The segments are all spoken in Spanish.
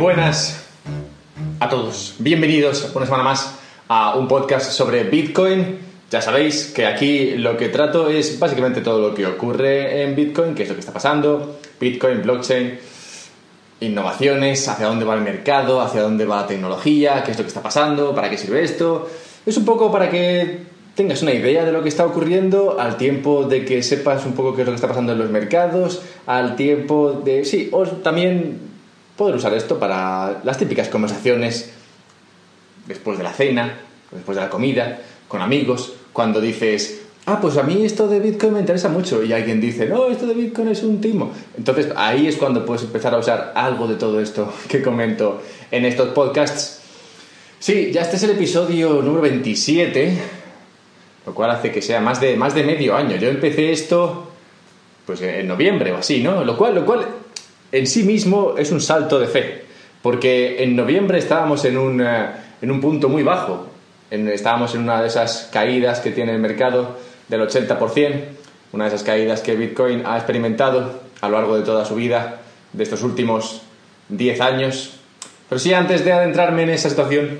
buenas a todos. Bienvenidos una semana más a un podcast sobre Bitcoin. Ya sabéis que aquí lo que trato es básicamente todo lo que ocurre en Bitcoin, qué es lo que está pasando, Bitcoin, blockchain, innovaciones, hacia dónde va el mercado, hacia dónde va la tecnología, qué es lo que está pasando, para qué sirve esto. Es un poco para que tengas una idea de lo que está ocurriendo, al tiempo de que sepas un poco qué es lo que está pasando en los mercados, al tiempo de... Sí, o también poder usar esto para las típicas conversaciones después de la cena, después de la comida, con amigos, cuando dices, ah, pues a mí esto de Bitcoin me interesa mucho y alguien dice, no, esto de Bitcoin es un timo. Entonces ahí es cuando puedes empezar a usar algo de todo esto que comento en estos podcasts. Sí, ya este es el episodio número 27, lo cual hace que sea más de, más de medio año. Yo empecé esto pues en noviembre o así, ¿no? Lo cual, lo cual en sí mismo es un salto de fe, porque en noviembre estábamos en un, eh, en un punto muy bajo, estábamos en una de esas caídas que tiene el mercado del 80%, una de esas caídas que Bitcoin ha experimentado a lo largo de toda su vida, de estos últimos 10 años. Pero sí, antes de adentrarme en esa situación,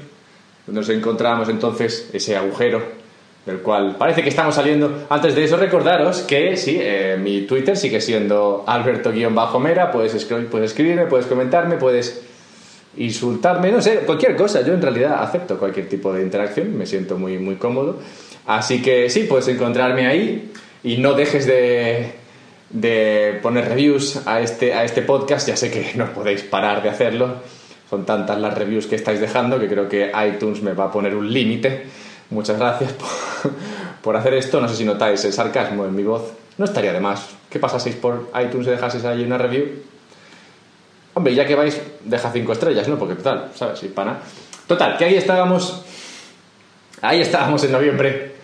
nos encontramos entonces ese agujero del cual parece que estamos saliendo. Antes de eso, recordaros que sí, eh, mi Twitter sigue siendo alberto-mera, puedes, puedes escribirme, puedes comentarme, puedes insultarme, no sé, cualquier cosa. Yo en realidad acepto cualquier tipo de interacción, me siento muy, muy cómodo. Así que sí, puedes encontrarme ahí y no dejes de, de poner reviews a este, a este podcast. Ya sé que no podéis parar de hacerlo. Son tantas las reviews que estáis dejando que creo que iTunes me va a poner un límite. Muchas gracias por, hacer esto. No sé si notáis el sarcasmo en mi voz. No estaría de más. ¿Qué pasaseis por iTunes y dejaseis ahí una review? Hombre, ya que vais, deja cinco estrellas, ¿no? Porque total, ¿sabes? Y pana. Total, que ahí estábamos. Ahí estábamos en noviembre.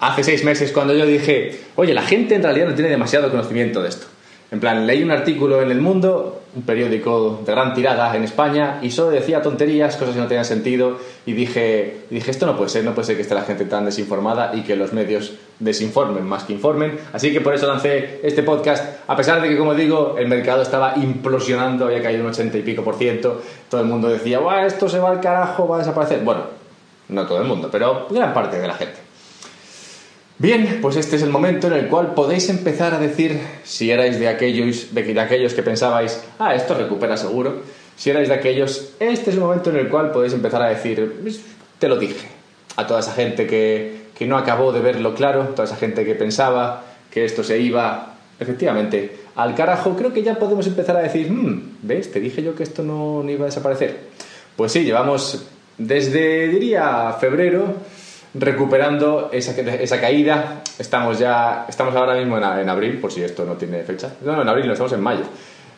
Hace seis meses, cuando yo dije, oye, la gente en realidad no tiene demasiado conocimiento de esto. En plan, leí un artículo en El Mundo, un periódico de gran tirada en España, y solo decía tonterías, cosas que no tenían sentido, y dije, dije, esto no puede ser, no puede ser que esté la gente tan desinformada y que los medios desinformen más que informen. Así que por eso lancé este podcast, a pesar de que, como digo, el mercado estaba implosionando, había caído un 80 y pico por ciento, todo el mundo decía, Buah, esto se va al carajo, va a desaparecer. Bueno, no todo el mundo, pero gran parte de la gente. Bien, pues este es el momento en el cual podéis empezar a decir si erais de aquellos, de, aquellos que pensabais, ah, esto recupera seguro. Si erais de aquellos, este es el momento en el cual podéis empezar a decir, pues, te lo dije. A toda esa gente que, que no acabó de verlo claro, toda esa gente que pensaba que esto se iba, efectivamente, al carajo, creo que ya podemos empezar a decir, hmm, ¿ves? Te dije yo que esto no, no iba a desaparecer. Pues sí, llevamos desde, diría, febrero recuperando esa, esa caída. Estamos ya, estamos ahora mismo en, abril, por si esto no tiene fecha. No, no, en abril, no, estamos en mayo.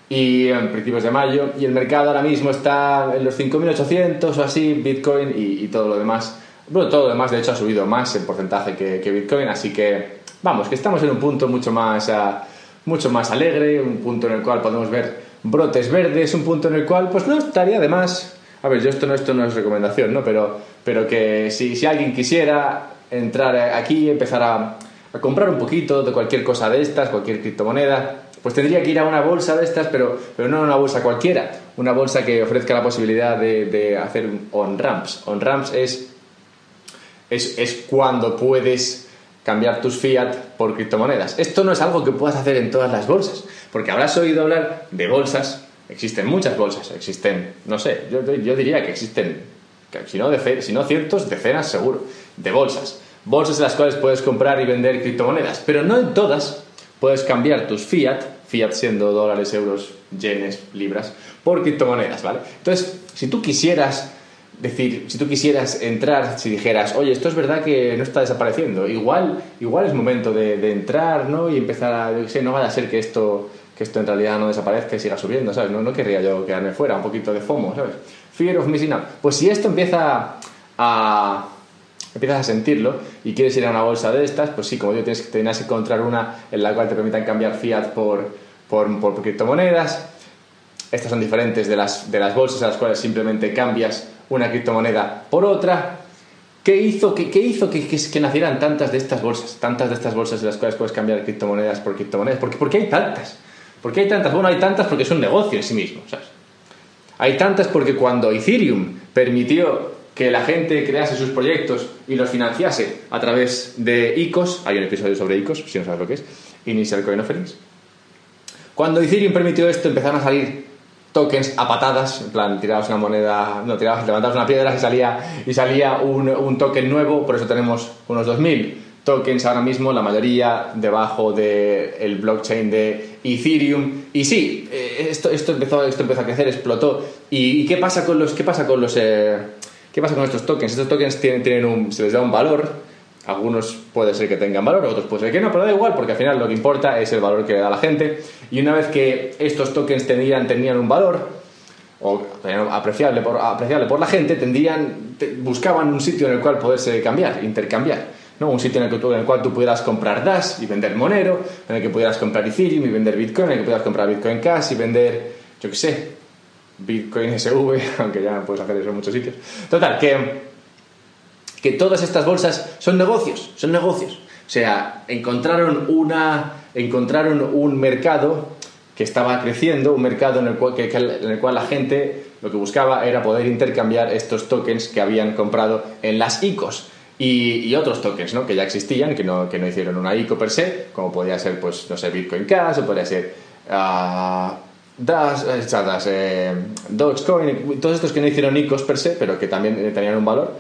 Y en principios de mayo, y el mercado ahora mismo está en los 5.800 o así, Bitcoin y, todo lo demás. Todo lo demás de hecho ha subido más en porcentaje que, Bitcoin, así que vamos, que estamos en un punto mucho más, uh, mucho más alegre, un punto en el cual podemos ver brotes verdes, un punto en el cual pues no estaría de más a ver, yo esto no, esto no es recomendación, ¿no? Pero, pero que si, si alguien quisiera entrar aquí empezar a, a, comprar un poquito de cualquier cosa de estas, cualquier criptomoneda, pues tendría que ir a una bolsa de estas, pero, pero no una bolsa cualquiera, una bolsa que ofrezca la posibilidad de, de hacer on-ramps. On-ramps es, es, es cuando puedes cambiar tus fiat por criptomonedas. Esto no es algo que puedas hacer en todas las bolsas, porque habrás oído hablar de bolsas Existen muchas bolsas, existen, no sé, yo, yo diría que existen, si no, si no cientos, decenas seguro, de bolsas. Bolsas en las cuales puedes comprar y vender criptomonedas, pero no en todas puedes cambiar tus fiat, fiat siendo dólares, euros, yenes, libras, por criptomonedas, ¿vale? Entonces, si tú quisieras decir, si tú quisieras entrar, si dijeras, oye, esto es verdad que no está desapareciendo, igual, igual es momento de, entrar, ¿no? Y empezar a, no vaya a ser que esto que esto en realidad no desaparezca y siga subiendo, ¿sabes? No, no querría yo quedarme fuera, un poquito de FOMO, ¿sabes? Fear of missing out. Pues si esto empieza a... empiezas a sentirlo y quieres ir a una bolsa de estas, pues sí, como yo tienes, que encontrar una en la cual te permitan cambiar fiat por, por, por criptomonedas. Estas son diferentes de las, de las bolsas a las cuales simplemente cambias una criptomoneda por otra. ¿Qué hizo, qué, qué hizo que, que, nacieran tantas de estas bolsas? Tantas de estas bolsas en las cuales puedes cambiar criptomonedas por criptomonedas. ¿Por qué, ¿Por qué hay tantas? ¿Por qué hay tantas? Bueno, hay tantas porque es un negocio en sí mismo, ¿sabes? Hay tantas porque cuando Ethereum permitió que la gente crease sus proyectos y los financiase a través de ICOs, hay un episodio sobre ICOs, si no sabes lo que es, Initial Coin Offerings. Cuando Ethereum permitió esto, empezaron a salir tokens a patadas, en plan, tirabas una moneda, no, tirabas, levantabas una piedra y salía, y salía un, un token nuevo, por eso tenemos unos 2000 tokens ahora mismo, la mayoría debajo del el blockchain de Ethereum. Y sí, eh, esto, esto, empezó, esto empezó a crecer, explotó. ¿Y, qué pasa con los, qué pasa con los, eh, qué pasa con estos tokens? Estos tokens tienen, tienen un, se les da un valor. Algunos puede ser que tengan valor, otros puede ser que no, pero da igual, porque al final lo que importa es el valor que le da la gente. Y una vez que estos tokens tenían, tenían un valor, o apreciable por, apreciable por la gente, tendrían, buscaban un sitio en el cual poderse cambiar, intercambiar. ¿No? Un sitio en el, que en el cual tú pudieras comprar Dash y vender Monero, en el que pudieras comprar Ethereum y vender Bitcoin, en el que pudieras comprar Bitcoin Cash y vender, yo qué sé, Bitcoin SV, aunque ya puedes hacer eso en muchos sitios. Total, que, que todas estas bolsas son negocios, son negocios. O sea, encontraron, una, encontraron un mercado que estaba creciendo, un mercado en el, cual, en el cual la gente lo que buscaba era poder intercambiar estos tokens que habían comprado en las ICOs. Y, otros tokens ¿no? que ya existían, que no, que no hicieron una ICO per se, como podría ser, pues, no sé, Bitcoin Cash, o podría ser uh, Dash, eh, Dogecoin, todos estos que no hicieron ICOs per se, pero que también tenían un valor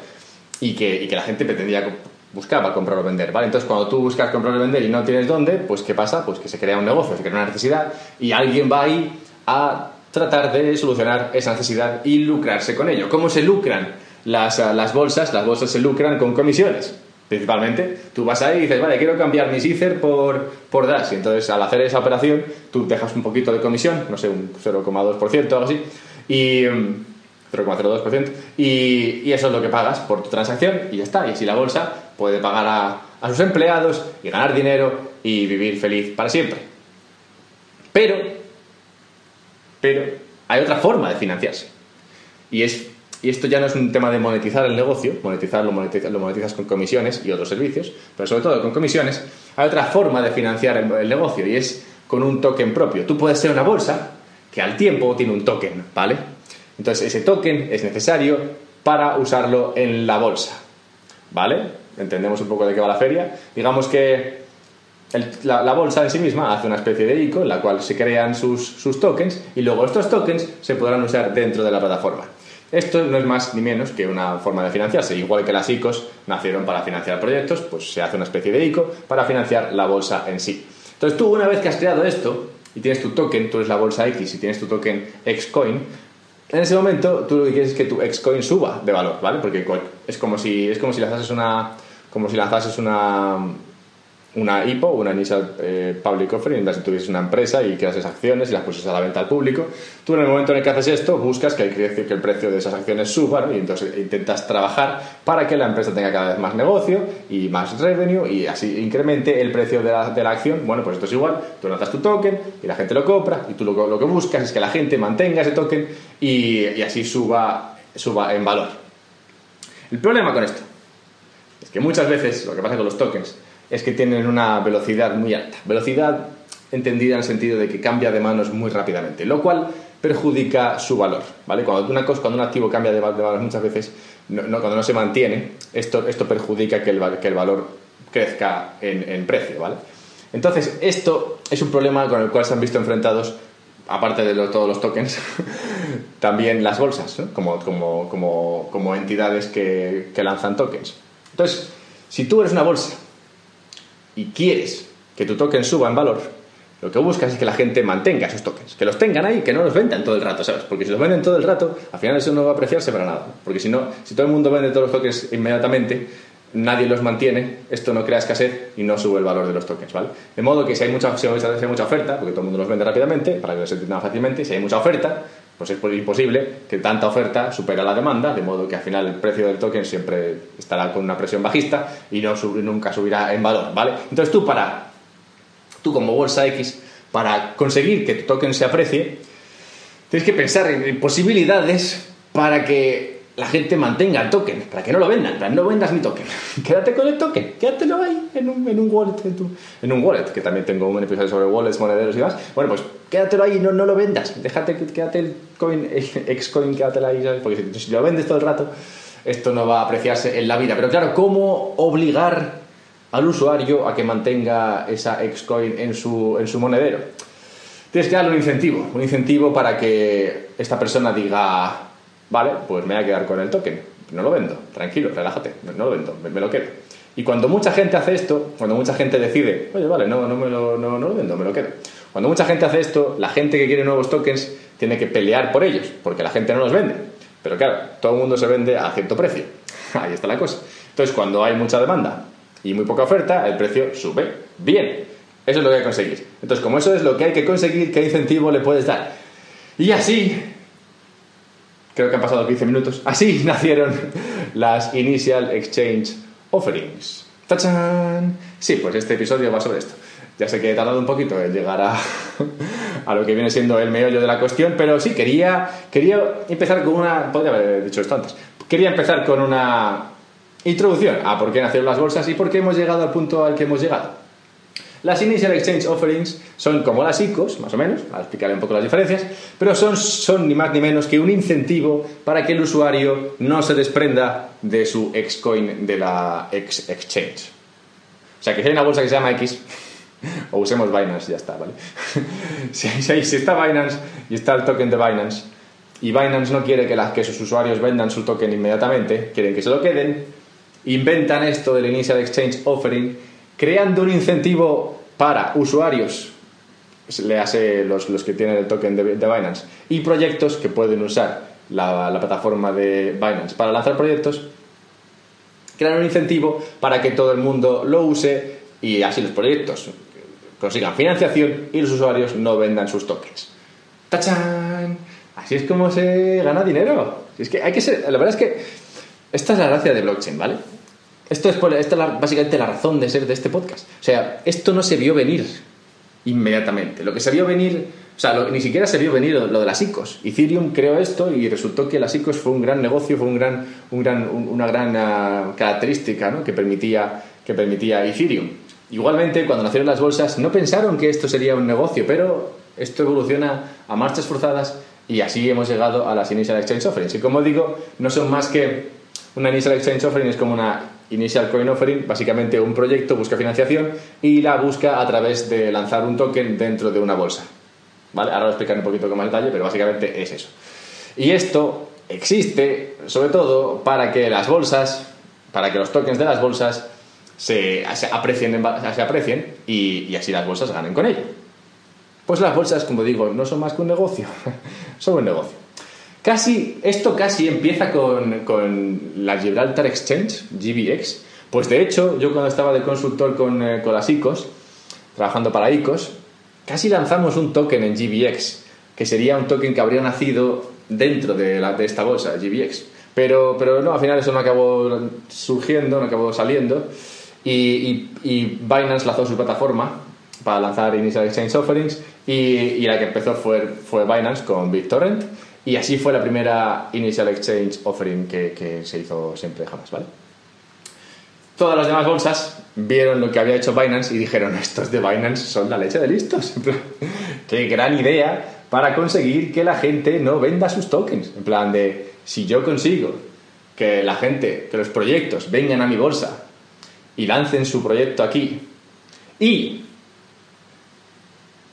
y que, y que la gente pretendía buscaba comprar o vender, ¿vale? Entonces, cuando tú buscas comprar o vender y no tienes dónde, pues ¿qué pasa? Pues que se crea un negocio, se crea una necesidad y alguien va ahí a tratar de solucionar esa necesidad y lucrarse con ello. ¿Cómo se lucran? Las, eh, las bolsas, las bolsas se lucran con comisiones. Principalmente, tú vas ahí y dices, vale, quiero cambiar mi Ether por, por Dash. Y entonces, al hacer esa operación, tú dejas un poquito de comisión, no sé, un 0,2% o algo así, y 0,02%, mm, y, y, eso es lo que pagas por tu transacción y ya está. Y así la bolsa puede pagar a, a sus empleados y ganar dinero y vivir feliz para siempre. Pero, pero, hay otra forma de financiarse. Y es y esto ya no es un tema de monetizar el negocio, monetizar lo, monetizas, con comisiones y otros servicios, pero sobre todo con comisiones, hay otra forma de financiar el, negocio y es con un token propio. Tú puedes ser una bolsa que al tiempo tiene un token, ¿vale? Entonces ese token es necesario para usarlo en la bolsa, ¿vale? Entendemos un poco de qué va la feria. Digamos que la, bolsa en sí misma hace una especie de ICO en la cual se crean sus, sus tokens y luego estos tokens se podrán usar dentro de la plataforma. Esto no es más ni menos que una forma de financiarse. Igual que las ICOs nacieron para financiar proyectos, pues se hace una especie de ICO para financiar la bolsa en sí. Entonces tú una vez que has creado esto y tienes tu token, tú eres la bolsa X y tienes tu token Xcoin, en ese momento tú lo que quieres es que tu Xcoin suba de valor, ¿vale? Porque es como si, es como si lanzases una, como si lanzases una, una IPO, una Initial eh, Public Offering, donde si tuvieses una empresa y creas esas acciones y las pusieses a la venta al público, tú en el momento en el que haces esto buscas que el, que el precio de esas acciones suba y entonces intentas trabajar para que la empresa tenga cada vez más negocio y más revenue y así incremente el precio de la, de la acción. Bueno, pues esto es igual, tú lanzas tu token y la gente lo compra y tú lo, lo que buscas es que la gente mantenga ese token y, y así suba, suba en valor. El problema con esto es que muchas veces lo que pasa con los tokens es que tienen una velocidad muy alta. Velocidad entendida en el sentido de que cambia de manos muy rápidamente, lo cual perjudica su valor. ¿vale? Cuando, una cosa, cuando un activo cambia de, valor muchas veces, no, cuando no se mantiene, esto, esto perjudica que el, que el valor crezca en, precio. ¿vale? Entonces, esto es un problema con el cual se han visto enfrentados, aparte de todos los tokens, también las bolsas, como, como, como, como, entidades que, que lanzan tokens. Entonces, si tú eres una bolsa y quieres que tu token suba en valor, lo que buscas es que la gente mantenga esos tokens, que los tengan ahí, que no los vendan todo el rato, ¿sabes? Porque si los venden todo el rato, al final eso no va a apreciarse para nada. Porque si no, si todo el mundo vende todos los tokens inmediatamente, nadie los mantiene, esto no crea escasez y no sube el valor de los tokens, ¿vale? De modo que si hay mucha, si hay mucha oferta, porque todo el mundo los vende rápidamente, para que se entienda fácilmente, si hay mucha oferta, pues es imposible que tanta oferta supera la demanda, de modo que al final el precio del token siempre estará con una presión bajista y no nunca subirá en valor, ¿vale? Entonces tú para, tú como bolsa X, para conseguir que tu token se aprecie, tienes que pensar en posibilidades para que la gente mantenga el token, para que no lo vendan, no vendas mi token, quédate con el token, quédatelo ahí en un, en un wallet, en, en un wallet, que también tengo un episodio sobre wallets, monederos y demás. Bueno, pues quédatelo ahí, no, no lo vendas. Déjate, quédate el coin, el Xcoin, quédatelo ahí, ¿sabes? Porque si, si lo vendes todo el rato, esto no va a apreciarse en la vida. Pero claro, ¿cómo obligar al usuario a que mantenga esa Xcoin en su, en su monedero? Tienes que darle un incentivo, un incentivo para que esta persona diga, vale, pues me voy a quedar con el token, no lo vendo, tranquilo, relájate, no lo vendo, me, me lo quedo. Y cuando mucha gente hace esto, cuando mucha gente decide, oye, vale, no, no, me lo, no, no lo vendo, me lo quedo. Cuando mucha gente hace esto, la gente que quiere nuevos tokens tiene que pelear por ellos, porque la gente no los vende. Pero claro, todo el mundo se vende a cierto precio. Ahí está la cosa. Entonces, cuando hay mucha demanda y muy poca oferta, el precio sube. Bien, eso es lo que hay que conseguir. Entonces, como eso es lo que hay que conseguir, ¿qué incentivo le puedes dar? Y así, creo que han pasado 15 minutos, así nacieron las Initial Exchange Offerings. ¡Tachán! Sí, pues este episodio va sobre esto. Ya sé que he tardado un poquito en llegar a, a lo que viene siendo el meollo de la cuestión, pero sí, quería, quería empezar con una... Podría haber dicho esto antes. Quería empezar con una introducción a por qué nacieron las bolsas y por qué hemos llegado al punto al que hemos llegado. Las Initial Exchange Offerings son como las ICOs, más o menos, explicaré un poco las diferencias, pero son, son ni más ni menos que un incentivo para que el usuario no se desprenda de su Xcoin de la X Exchange. O sea, que si hay una bolsa que se llama X, o usemos Binance, ya está, ¿vale? si, está Binance y está el token de Binance, y Binance no quiere que, las, que sus usuarios vendan su token inmediatamente, quieren que se lo queden, inventan esto del Initial Exchange Offering, creando un incentivo para usuarios, le hace los, los que tienen el token de, Binance, y proyectos que pueden usar la, la plataforma de Binance para lanzar proyectos, crean un incentivo para que todo el mundo lo use y así los proyectos consigan financiación y los usuarios no vendan sus tokens. ¡Tachán! Así es como se gana dinero. Es que hay que ser. La verdad es que esta es la gracia de blockchain, ¿vale? Esto es, esta es la, básicamente la razón de ser de este podcast. O sea, esto no se vio venir inmediatamente. Lo que se vio venir, o sea, lo, ni siquiera se vio venir lo, lo, de las ICOs. Ethereum creó esto y resultó que las ICOs fue un gran negocio, fue un gran, un gran, un, una gran uh, característica ¿no? que, permitía, que permitía Ethereum. Igualmente, cuando nacieron las bolsas, no pensaron que esto sería un negocio, pero esto evoluciona a marchas forzadas y así hemos llegado a las Initial Exchange Offerings. Y como digo, no son más que una Initial Exchange Offering, es como una Initial Coin Offering, básicamente un proyecto busca financiación y la busca a través de lanzar un token dentro de una bolsa. ¿Vale? Ahora lo explicaré un poquito con más detalle, pero básicamente es eso. Y esto existe sobre todo para que las bolsas, para que los tokens de las bolsas se, aprecien, se aprecien y, y así las bolsas ganen con ello. Pues las bolsas, como digo, no son más que un negocio, son un negocio. Casi, esto casi empieza con, con, la Gibraltar Exchange, GBX. Pues de hecho, yo cuando estaba de consultor con, eh, con las ICOs, trabajando para ICOs, casi lanzamos un token en GBX, que sería un token que habría nacido dentro de, la, de esta bolsa, GBX. Pero, pero no, al final eso no acabó surgiendo, no acabó saliendo. Y, y, y Binance lanzó su plataforma para lanzar Initial Exchange Offerings y, y, la que empezó fue, fue Binance con BitTorrent y así fue la primera Initial Exchange Offering que, se hizo siempre jamás, ¿vale? Todas las demás bolsas vieron lo que había hecho Binance y dijeron, estos de Binance son la leche de listos. Qué gran idea para conseguir que la gente no venda sus tokens. En plan de, si yo consigo que la gente, que los proyectos vengan a mi bolsa y lancen su proyecto aquí y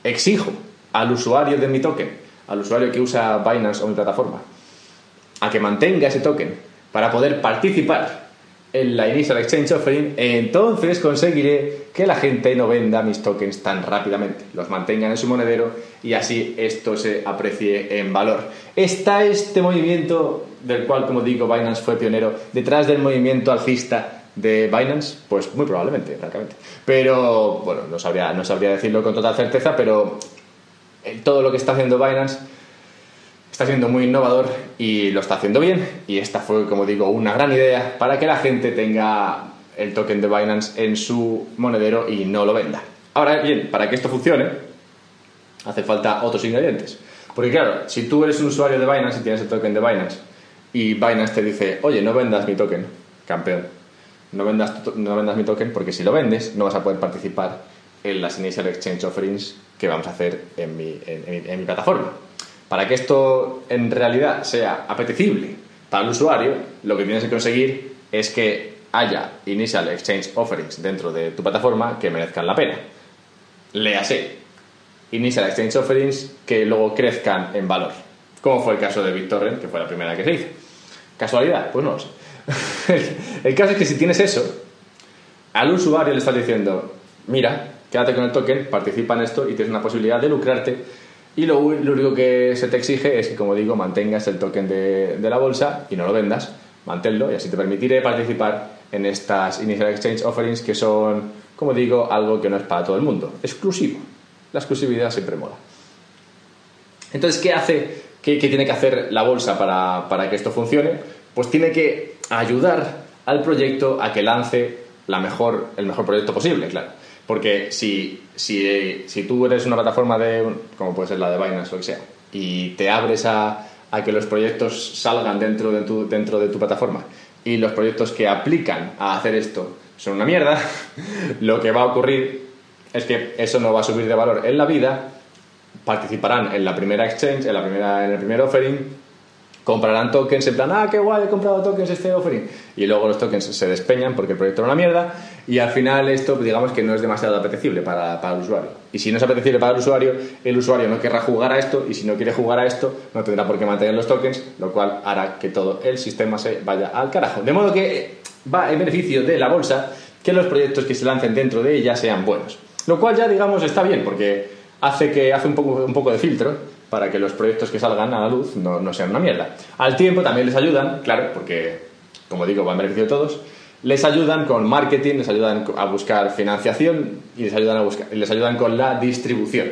exijo al usuario de mi token al usuario que usa Binance o mi plataforma a que mantenga ese token para poder participar en la Initial Exchange Offering, entonces conseguiré que la gente no venda mis tokens tan rápidamente, los mantengan en su monedero y así esto se aprecie en valor. Está este movimiento del cual, como digo, Binance fue pionero, detrás del movimiento alcista de Binance, pues muy probablemente, francamente. Pero, bueno, no sabría, no sabría decirlo con total certeza, pero todo lo que está haciendo Binance está siendo muy innovador y lo está haciendo bien. Y esta fue, como digo, una gran idea para que la gente tenga el token de Binance en su monedero y no lo venda. Ahora bien, para que esto funcione, hace falta otros ingredientes. Porque claro, si tú eres un usuario de Binance y tienes el token de Binance y Binance te dice, oye, no vendas mi token, campeón, no vendas, no vendas mi token porque si lo vendes no vas a poder participar en las Initial Exchange Offerings que vamos a hacer en mi, en mi plataforma. Para que esto en realidad sea apetecible para el usuario, lo que tienes que conseguir es que haya initial exchange offerings dentro de tu plataforma que merezcan la pena. Léase, initial exchange offerings que luego crezcan en valor, como fue el caso de BitTorrent, que fue la primera que se hizo. ¿Casualidad? Pues no lo sé. el caso es que si tienes eso, al usuario le estás diciendo, mira, quédate con el token, participa en esto y tienes una posibilidad de lucrarte. Y lo, único que se te exige es que, como digo, mantengas el token de, la bolsa y no lo vendas, manténlo y así te permitiré participar en estas Initial Exchange Offerings que son, como digo, algo que no es para todo el mundo, exclusivo. La exclusividad siempre mola. Entonces, ¿qué hace, qué, tiene que hacer la bolsa para, para, que esto funcione? Pues tiene que ayudar al proyecto a que lance la mejor, el mejor proyecto posible, claro. Porque si, si, si tú eres una plataforma de, como puede ser la de Binance o lo que sea, y te abres a, a que los proyectos salgan dentro de tu, dentro de tu plataforma y los proyectos que aplican a hacer esto son una mierda, lo que va a ocurrir es que eso no va a subir de valor en la vida, participarán en la primera exchange, en, la primera, en el primer offering comprarán tokens en plan, ah, qué guay, he comprado tokens este offering. Y luego los tokens se despeñan porque el proyecto era una mierda y al final esto, digamos que no es demasiado apetecible para, para, el usuario. Y si no es apetecible para el usuario, el usuario no querrá jugar a esto y si no quiere jugar a esto, no tendrá por qué mantener los tokens, lo cual hará que todo el sistema se vaya al carajo. De modo que va en beneficio de la bolsa que los proyectos que se lancen dentro de ella sean buenos. Lo cual ya, digamos, está bien porque hace, que, hace un, poco, un poco de filtro para que los proyectos que salgan a la luz no, sean una mierda. Al tiempo también les ayudan, claro, porque, como digo, va en beneficio de todos, les ayudan con marketing, les ayudan a buscar financiación y les ayudan, a buscar, les ayudan con la distribución.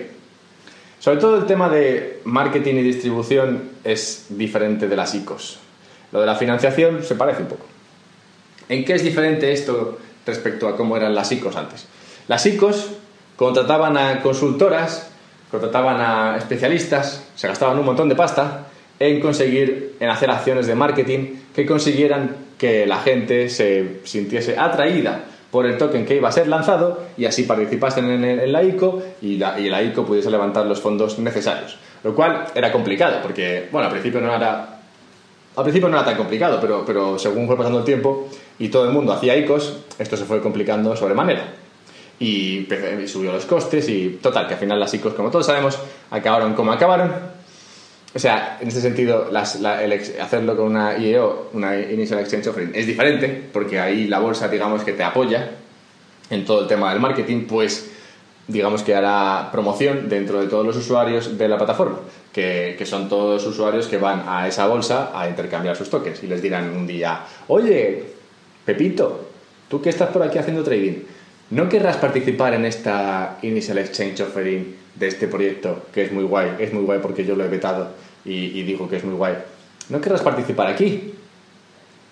Sobre todo el tema de marketing y distribución es diferente de las ICOs. Lo de la financiación se parece un poco. ¿En qué es diferente esto respecto a cómo eran las ICOs antes? Las ICOs contrataban a consultoras contrataban a especialistas, se gastaban un montón de pasta en conseguir, en hacer acciones de marketing que consiguieran que la gente se sintiese atraída por el token que iba a ser lanzado y así participasen en, la ICO y la, y la ICO pudiese levantar los fondos necesarios. Lo cual era complicado porque, bueno, al principio no era al principio no era tan complicado, pero, pero según fue pasando el tiempo y todo el mundo hacía ICOs, esto se fue complicando sobremanera y, subió los costes y total, que al final las ICOs, como todos sabemos, acabaron como acabaron. O sea, en este sentido, hacerlo con una IEO, una Initial Exchange Offering, es diferente, porque ahí la bolsa, digamos, que te apoya en todo el tema del marketing, pues digamos que hará promoción dentro de todos los usuarios de la plataforma, que, que, son todos usuarios que van a esa bolsa a intercambiar sus tokens y les dirán un día, oye, Pepito, tú que estás por aquí haciendo trading, ¿No querrás participar en esta Initial Exchange Offering de este proyecto, que es muy guay? Es muy guay porque yo lo he vetado y, digo que es muy guay. ¿No querrás participar aquí?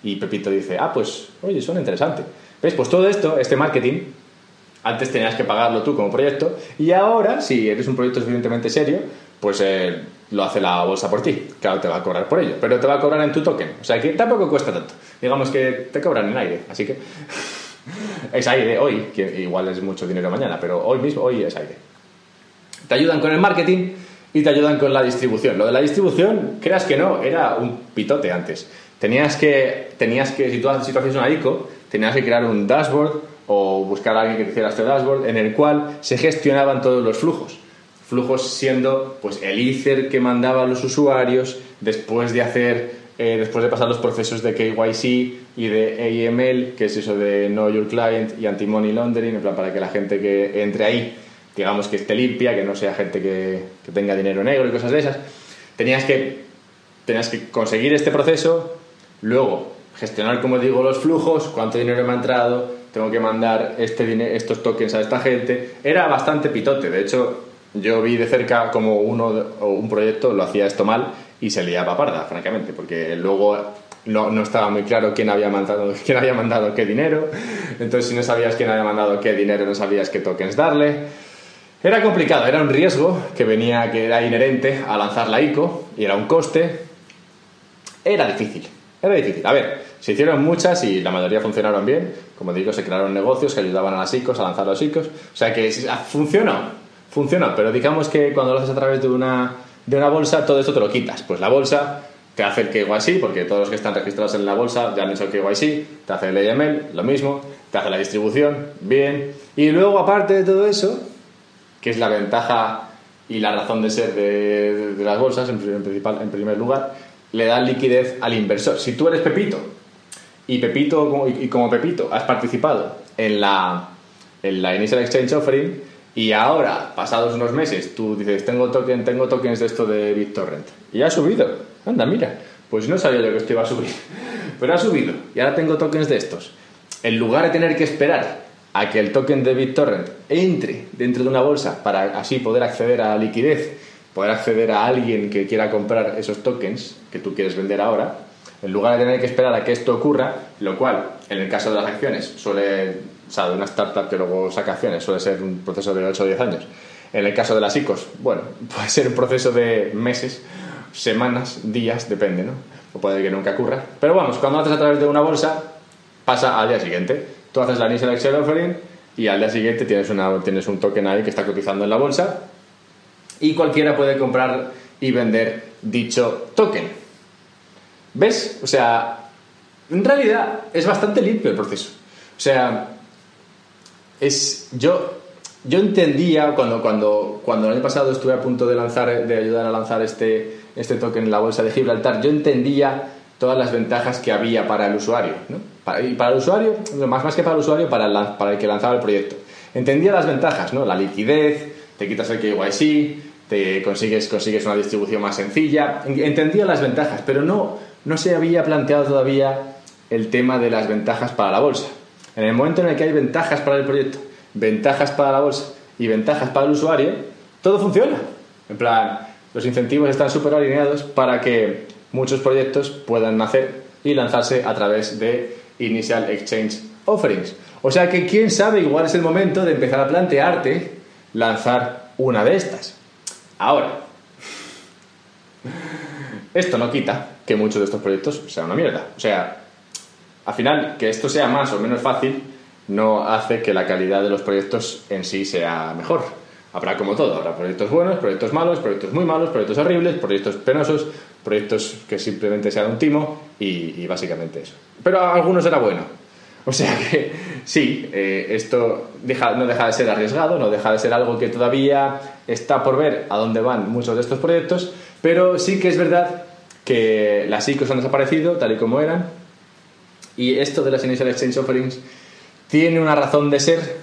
Y Pepito dice, ah, pues, oye, suena interesante. ¿Ves? Pues todo esto, este marketing, antes tenías que pagarlo tú como proyecto y ahora, si eres un proyecto suficientemente serio, pues eh, lo hace la bolsa por ti. Claro, te va a cobrar por ello, pero te va a cobrar en tu token. O sea que tampoco cuesta tanto. Digamos que te cobran en aire, así que... es aire hoy, que igual es mucho dinero mañana, pero hoy mismo, hoy es aire. Te ayudan con el marketing y te ayudan con la distribución. Lo de la distribución, creas que no, era un pitote antes. Tenías que, tenías que si tú haces una ICO, tenías que crear un dashboard o buscar a alguien que te hiciera este dashboard en el cual se gestionaban todos los flujos. Flujos siendo pues el Ether que mandaban los usuarios después de hacer eh, después de pasar los procesos de KYC y de AML, que es eso de Know Your Client y Anti-Money Laundering, en plan para que la gente que entre ahí, digamos que esté limpia, que no sea gente que, tenga dinero negro y cosas de esas, tenías que, tenías que conseguir este proceso, luego gestionar, como digo, los flujos, cuánto dinero me ha entrado, tengo que mandar este estos tokens a esta gente. Era bastante pitote, de hecho, yo vi de cerca como uno o un proyecto lo hacía esto mal y se liaba parda, francamente, porque luego no, no, estaba muy claro quién había, mandado, quién había mandado qué dinero, entonces si no sabías quién había mandado qué dinero, no sabías qué tokens darle. Era complicado, era un riesgo que venía, que era inherente a lanzar la ICO y era un coste. Era difícil, era difícil. A ver, se hicieron muchas y la mayoría funcionaron bien. Como digo, se crearon negocios que ayudaban a las ICOs a lanzar los ICOs. O sea que funcionó, funciona, pero digamos que cuando lo haces a través de una, de una bolsa, todo esto te lo quitas. Pues la bolsa te hace el KYC, porque todos los que están registrados en la bolsa ya han hecho el KYC, te hace el AML, lo mismo, te hace la distribución, bien. Y luego, aparte de todo eso, que es la ventaja y la razón de ser de, las bolsas, en, primer lugar, le da liquidez al inversor. Si tú eres Pepito y Pepito y como Pepito has participado en la, en la Initial Exchange Offering y ahora, pasados unos meses, tú dices, tengo, token, tengo tokens de esto de BitTorrent y ha subido. Anda, mira, pues no sabía yo que esto iba a subir, pero ha subido y ahora tengo tokens de estos. En lugar de tener que esperar a que el token de BitTorrent entre dentro de una bolsa para así poder acceder a liquidez, poder acceder a alguien que quiera comprar esos tokens que tú quieres vender ahora, en lugar de tener que esperar a que esto ocurra, lo cual en el caso de las acciones suele, o sea, de una startup que luego saca acciones, suele ser un proceso de 8 o 10 años. En el caso de las ICOs, bueno, puede ser un proceso de meses, semanas, días, depende, ¿no? O puede que nunca ocurra. Pero vamos, cuando haces a través de una bolsa, pasa al día siguiente Tú haces la initial Excel offering y al día siguiente tienes, una, tienes un token ahí que está cotizando en la bolsa y cualquiera puede comprar y vender dicho token. ¿Ves? O sea, en realidad es bastante limpio el proceso. O sea, es yo yo entendía cuando, cuando, cuando el año pasado estuve a punto de lanzar de ayudar a lanzar este, este token en la bolsa de Gibraltar, yo entendía todas las ventajas que había para el usuario. ¿no? Y para el usuario, más, más que para el usuario, para el, que lanzaba el proyecto. Entendía las ventajas, ¿no? La liquidez, te quitas el KYC, te consigues, consigues una distribución más sencilla. Entendía las ventajas, pero no, no se había planteado todavía el tema de las ventajas para la bolsa. En el momento en el que hay ventajas para el proyecto, ventajas para la bolsa y ventajas para el usuario, todo funciona. En plan, los incentivos están súper alineados para que muchos proyectos puedan nacer y lanzarse a través de Initial Exchange Offerings. O sea que quién sabe, igual es el momento de empezar a plantearte lanzar una de estas. Ahora, esto no quita que muchos de estos proyectos sean una mierda. O sea, al final, que esto sea más o menos fácil no hace que la calidad de los proyectos en sí sea mejor. Habrá como todo, habrá proyectos buenos, proyectos malos, proyectos muy malos, proyectos horribles, proyectos penosos, proyectos que simplemente sean un timo y, básicamente eso. Pero algunos era bueno. O sea que sí, eh, esto no deja de ser arriesgado, no deja de ser algo que todavía está por ver a dónde van muchos de estos proyectos, pero sí que es verdad que las ICOs han desaparecido tal y como eran y esto de las Initial Exchange Offerings tiene una razón de ser,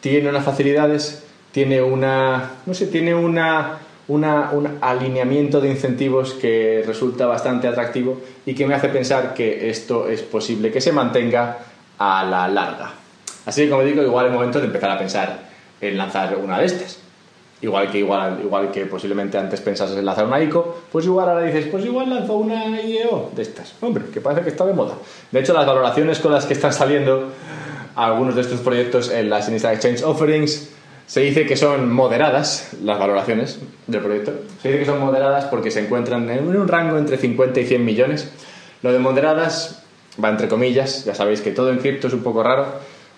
tiene unas facilidades tiene una, no sé, tiene una, un alineamiento de incentivos que resulta bastante atractivo y que me hace pensar que esto es posible que se mantenga a la larga. Así que, como digo, igual es momento de empezar a pensar en lanzar una de estas. Igual que, igual, igual que posiblemente antes pensases en lanzar una ICO, pues igual ahora dices, pues igual lanzo una IEO de estas. Hombre, que parece que está de moda. De hecho, las valoraciones con las que están saliendo algunos de estos proyectos en las Initial Exchange Offerings se dice que son moderadas las valoraciones del proyecto. Se dice que son moderadas porque se encuentran en un rango entre 50 y 100 millones. Lo de moderadas va entre comillas, ya sabéis que todo en cripto es un poco raro.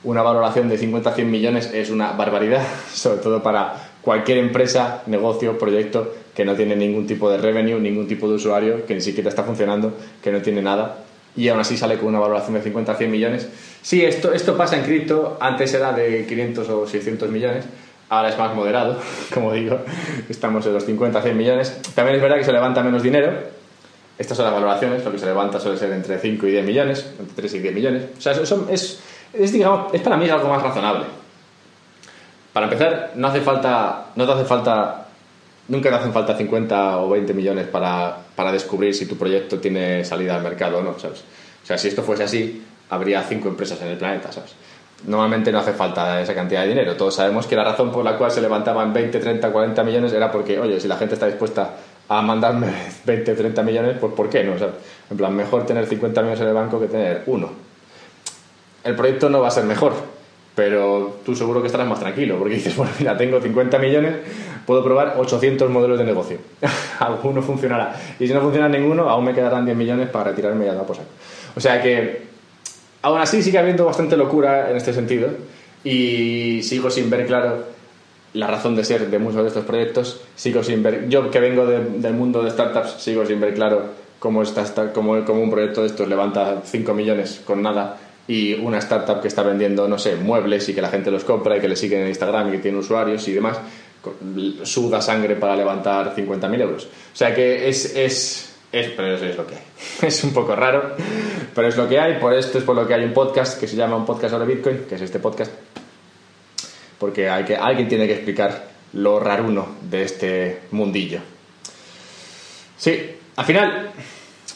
Una valoración de 50 a 100 millones es una barbaridad, sobre todo para cualquier empresa, negocio, proyecto que no tiene ningún tipo de revenue, ningún tipo de usuario, que ni siquiera está funcionando, que no tiene nada y aún así sale con una valoración de 50 a 100 millones. Sí, esto, esto pasa en cripto, antes era de 500 o 600 millones, ahora es más moderado, como digo, estamos en los 50 a 100 millones. También es verdad que se levanta menos dinero, estas son las valoraciones, lo que se levanta suele ser entre 5 y 10 millones, entre 3 y 10 millones. O sea, eso es, es, digamos, es para mí algo más razonable. Para empezar, no hace falta, no te hace falta, nunca te hacen falta 50 o 20 millones para, para descubrir si tu proyecto tiene salida al mercado o no, ¿sabes? O sea, si esto fuese así, habría 5 empresas en el planeta, ¿sabes? normalmente no hace falta esa cantidad de dinero. Todos sabemos que la razón por la cual se levantaban 20, 30, 40 millones era porque, oye, si la gente está dispuesta a mandarme 20, 30 millones, pues ¿por qué no? en plan, mejor tener 50 millones en el banco que tener uno. El proyecto no va a ser mejor, pero tú seguro que estarás más tranquilo, porque dices, bueno, mira, tengo 50 millones, puedo probar 800 modelos de negocio. Alguno funcionará. Y si no funciona ninguno, aún me quedarán 10 millones para retirarme y a la posa. O sea que Aún así sigue habiendo bastante locura en este sentido y sigo sin ver claro la razón de ser de muchos de estos proyectos, sigo sin ver, yo que vengo del mundo de startups, sigo sin ver claro cómo, está, cómo, un proyecto de estos levanta 5 millones con nada y una startup que está vendiendo, no sé, muebles y que la gente los compra y que le siguen en Instagram y que tiene usuarios y demás, suda sangre para levantar 50.000 euros. O sea que es, es, es, pero eso es lo que hay. Es un poco raro, pero es lo que hay. Por esto es por lo que hay un podcast que se llama Un Podcast sobre Bitcoin, que es este podcast porque hay que, alguien tiene que explicar lo raruno de este mundillo. Sí, al final,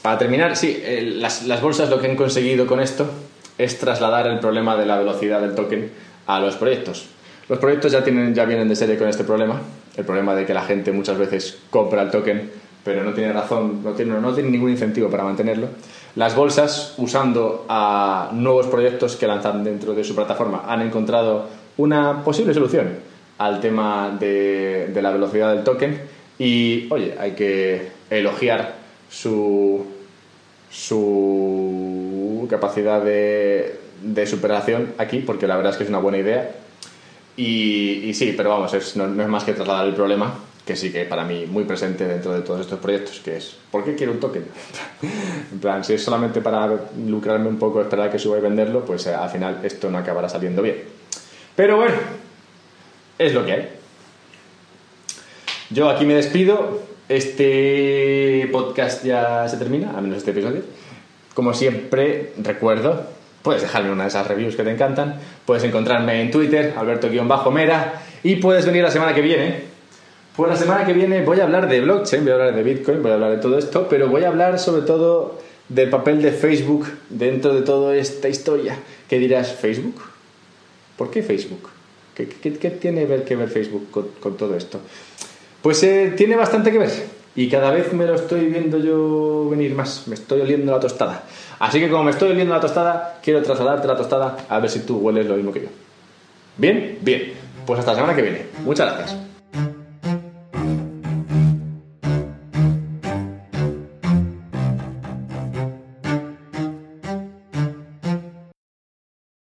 para terminar, sí, las, las, bolsas lo que han conseguido con esto es trasladar el problema de la velocidad del token a los proyectos. Los proyectos ya, tienen, ya vienen de serie con este problema, el problema de que la gente muchas veces compra el token pero no tiene razón, no tiene, no tiene ningún incentivo para mantenerlo. Las bolsas, usando a nuevos proyectos que lanzan dentro de su plataforma, han encontrado una posible solución al tema de, la velocidad del token y, oye, hay que elogiar su, su capacidad de, superación aquí, porque la verdad es que es una buena idea. Y, sí, pero vamos, no, es más que trasladar el problema, que sí que para mí muy presente dentro de todos estos proyectos, que es, ¿por qué quiero un token? en plan, si es solamente para lucrarme un poco, esperar a que suba y venderlo, pues eh, al final esto no acabará saliendo bien. Pero bueno, es lo que hay. Yo aquí me despido. Este podcast ya se termina, al menos este episodio. Como siempre, recuerdo, puedes dejarme una de esas reviews que te encantan. Puedes encontrarme en Twitter, Alberto-Mera. Y puedes venir la semana que viene. Pues la semana que viene voy a hablar de blockchain, voy a hablar de Bitcoin, voy a hablar de todo esto, pero voy a hablar sobre todo del papel de Facebook dentro de toda esta historia. ¿Qué dirás, Facebook? ¿Por qué Facebook? ¿Qué, tiene que ver Facebook con, todo esto? Pues eh, tiene bastante que ver y cada vez me lo estoy viendo yo venir más, me estoy oliendo la tostada. Así que como me estoy oliendo la tostada, quiero trasladarte la tostada a ver si tú hueles lo mismo que yo. ¿Bien? Bien. Pues hasta la semana que viene. Muchas gracias.